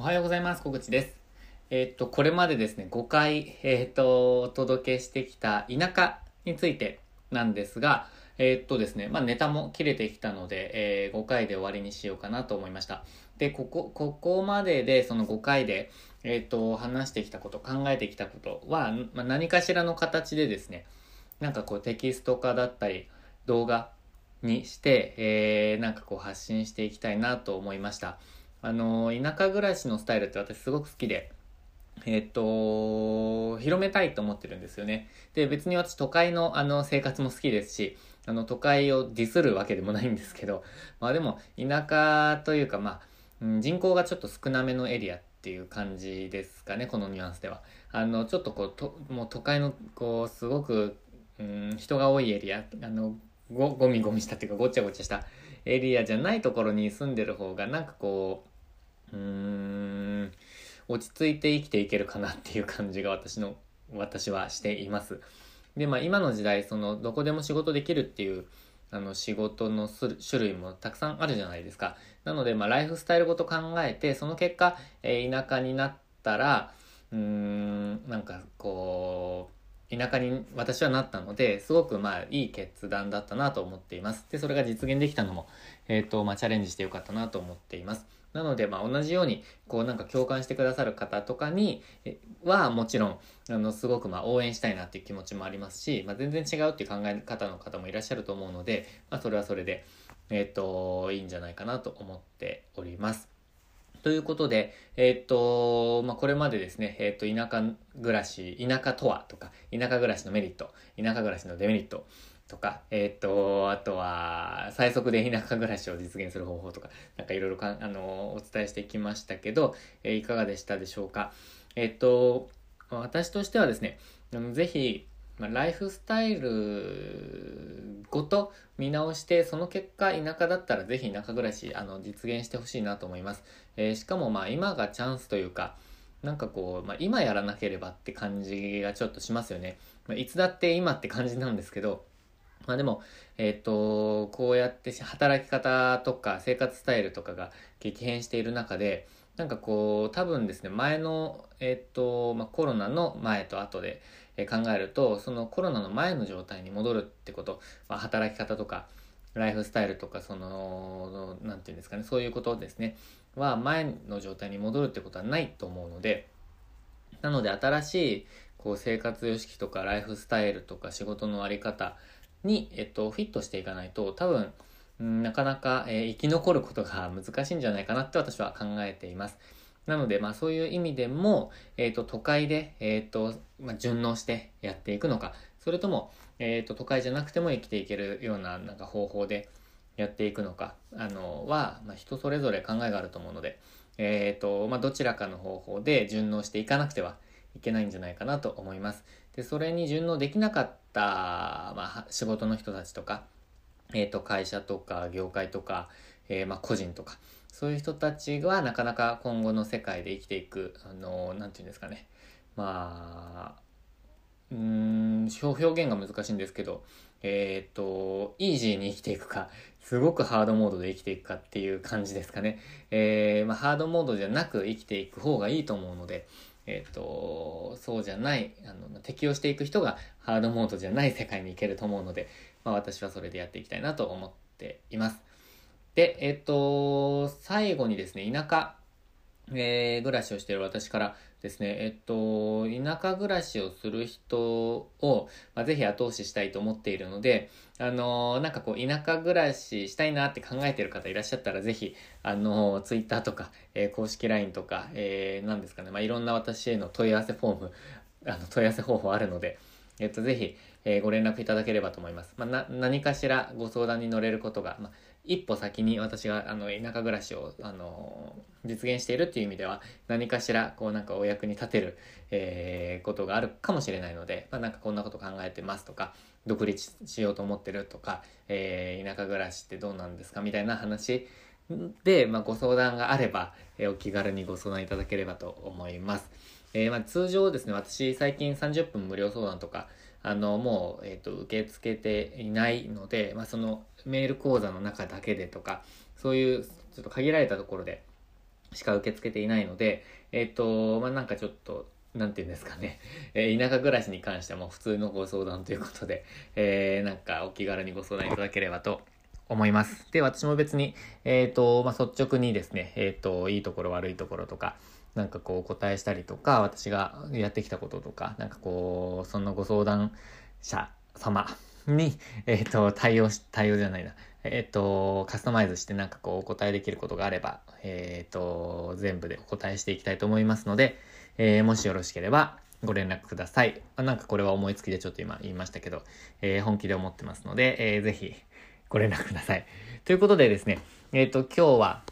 おはようございます。小口です。えー、っと、これまでですね、5回、えー、っと、お届けしてきた田舎についてなんですが、えー、っとですね、まあ、ネタも切れてきたので、え5回で終わりにしようかなと思いました。で、ここ、ここまでで、その5回で、えっと、話してきたこと、考えてきたことは、まあ、何かしらの形でですね、なんかこうテキスト化だったり、動画にして、えー、なんかこう発信していきたいなと思いました。あの田舎暮らしのスタイルって私すごく好きで、えっと、広めたいと思ってるんですよね。で、別に私都会のあの生活も好きですし、あの都会をディスるわけでもないんですけど、まあでも田舎というかまあ、人口がちょっと少なめのエリアっていう感じですかね、このニュアンスでは。あの、ちょっとこう、ともう都会のこう、すごく、うん、人が多いエリア、あの、ご、ゴミゴミしたっていうかごちゃごちゃしたエリアじゃないところに住んでる方がなんかこうう、ーん、落ち着いて生きていけるかなっていう感じが私の、私はしています。で、まあ今の時代、その、どこでも仕事できるっていう、あの仕事の種類もたくさんあるじゃないですか。なので、まあ、ライフスタイルごと考えて、その結果、えー、田舎になったら、うーん、なんかこう、田舎に私はなったので、すごくまあいい決断だったなと思っています。で、それが実現できたのも、えっ、ー、と、まあチャレンジしてよかったなと思っています。なので、まあ同じように、こうなんか共感してくださる方とかに、はもちろん、あの、すごくまあ応援したいなっていう気持ちもありますし、まあ全然違うっていう考え方の方もいらっしゃると思うので、まあそれはそれで、えっ、と、いいんじゃないかなと思っております。ということで、え、っと、まあ、これまでですね、え、っと、田舎暮らし、田舎とはとか、田舎暮らしのメリット、田舎暮らしのデメリットとか、えー、っと、あとは、最速で田舎暮らしを実現する方法とか、なんかいろいろか、あの、お伝えしてきましたけど、えいかがでしたでしょうか。えっと、私としてはですね、ぜひ、まあ、ライフスタイルごと見直して、その結果、田舎だったらぜひ田舎暮らし、あの、実現してほしいなと思います。えー、しかも、まあ、今がチャンスというか、なんかこう、まあ、今やらなければって感じがちょっとしますよね。まあ、いつだって今って感じなんですけど、まあでも、えっ、ー、と、こうやって働き方とか生活スタイルとかが激変している中で、なんかこう、多分ですね、前の、えっ、ー、と、まあ、コロナの前と後で、え考えるとそのコロナの前の状態に戻るってこと、まあ、働き方とかライフスタイルとかその何て言うんですかねそういうことですねは前の状態に戻るってことはないと思うのでなので新しいこう生活様式とかライフスタイルとか仕事の在り方に、えっと、フィットしていかないと多分なかなか、えー、生き残ることが 難しいんじゃないかなって私は考えています。なので、まあそういう意味でも、えっ、ー、と、都会で、えっ、ー、と、まあ、順応してやっていくのか、それとも、えっ、ー、と、都会じゃなくても生きていけるような、なんか方法でやっていくのか、あの、は、まあ、人それぞれ考えがあると思うので、えっ、と、まあ、どちらかの方法で順応していかなくてはいけないんじゃないかなと思います。で、それに順応できなかった、まあ、仕事の人たちとか、えっ、と、会社とか、業界とか、えまあ、個人とか、そういう人たちはなかなか今後の世界で生きていく、あの、なんて言うんですかね。まあ、うん、表現が難しいんですけど、えっ、ー、と、イージーに生きていくか、すごくハードモードで生きていくかっていう感じですかね。えー、まあ、ハードモードじゃなく生きていく方がいいと思うので、えっ、ー、と、そうじゃない、あの、適応していく人がハードモードじゃない世界に行けると思うので、まあ、私はそれでやっていきたいなと思っています。で、えっと、最後にですね、田舎、えー、暮らしをしている私からですね、えっと、田舎暮らしをする人を、まあ、ぜひ後押ししたいと思っているので、あのー、なんかこう、田舎暮らししたいなって考えてる方いらっしゃったら、ぜひ、あのー、ツイッターとか、えー、公式 LINE とか、えー、なんですかね、まあ、いろんな私への問い合わせフォーム、あの、問い合わせ方法あるので、えっと、ぜひ、えー、ご連絡いただければと思います。まあ、な、何かしらご相談に乗れることが、まあ、一歩先に私が、あの、田舎暮らしを、あの、実現しているっていう意味では、何かしら、こう、なんかお役に立てる、えー、ことがあるかもしれないので、まあ、なんかこんなこと考えてますとか、独立しようと思ってるとか、えー、田舎暮らしってどうなんですかみたいな話で、まあ、ご相談があれば、えー、お気軽にご相談いただければと思います。えー、まあ、通常ですね、私最近30分無料相談とか、あの、もう、え、ー、と、受け付けていないので、まあ、そのメール講座の中だけでとか、そういうちょっと限られたところで、しか受け付けていないので、えっ、と、まあ、なんかちょっと、なんて言うんですかね、え、田舎暮らしに関してはも普通のご相談ということで、えー、なんかお気軽にご相談いただければと思います。で、私も別に、えっ、ー、と、まあ、率直にですね、えっ、と、いいところ悪いところとか、なんかこうお答えしたりとか、私がやってきたこととか、なんかこう、そのご相談者様に、えっ、と、対応し、対応じゃないな、えっ、と、カスタマイズしてなんかこうお答えできることがあれば、えっ、と、全部でお答えしていきたいと思いますので、えー、もしよろしければご連絡ください。なんかこれは思いつきでちょっと今言いましたけど、えー、本気で思ってますので、えー、ぜひご連絡ください。ということでですね、えっ、と、今日は、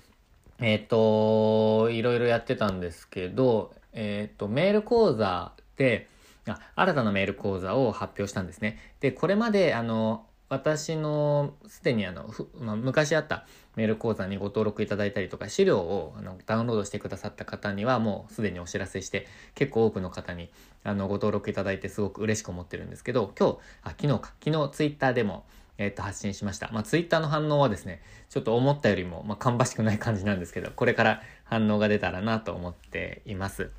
えっ、と、いろいろやってたんですけど、えっ、と、メール講座で、あ、新たなメール講座を発表したんですね。で、これまで、あの、私のすでにあの、まあ、昔あったメール講座にご登録いただいたりとか資料をあのダウンロードしてくださった方にはもうすでにお知らせして結構多くの方にあのご登録いただいてすごく嬉しく思ってるんですけど今日あ昨日か昨日ツイッターでもえっ、と、発信しました。まあ、ツイッターの反応はですね、ちょっと思ったよりも、まあ、芳しくない感じなんですけど、これから反応が出たらなと思っています。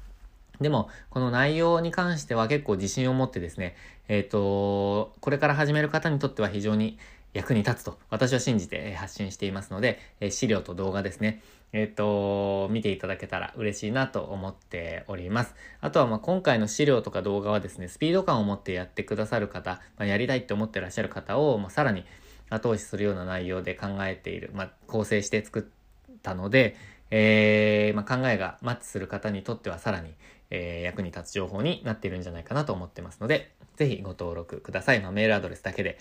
でも、この内容に関しては結構自信を持ってですね、えっ、ー、と、これから始める方にとっては非常に役に立つと私は信じて発信していますので、資料と動画ですね。えっ、と、見ていただけたら嬉しいなと思っております。あとは、ま、今回の資料とか動画はですね、スピード感を持ってやってくださる方、まあ、やりたいって思ってらっしゃる方を、まあ、さらに後押しするような内容で考えている、まあ、構成して作ったので、えー、ま、考えがマッチする方にとってはさらに、えー、役に立つ情報になっているんじゃないかなと思ってますので、ぜひご登録ください。ま、メールアドレスだけで、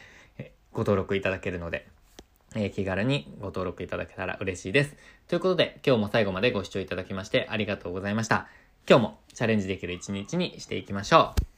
ご登録いただけるので、えー、気軽にご登録いただけたら嬉しいです。ということで、今日も最後までご視聴いただきましてありがとうございました。今日もチャレンジできる一日にしていきましょう。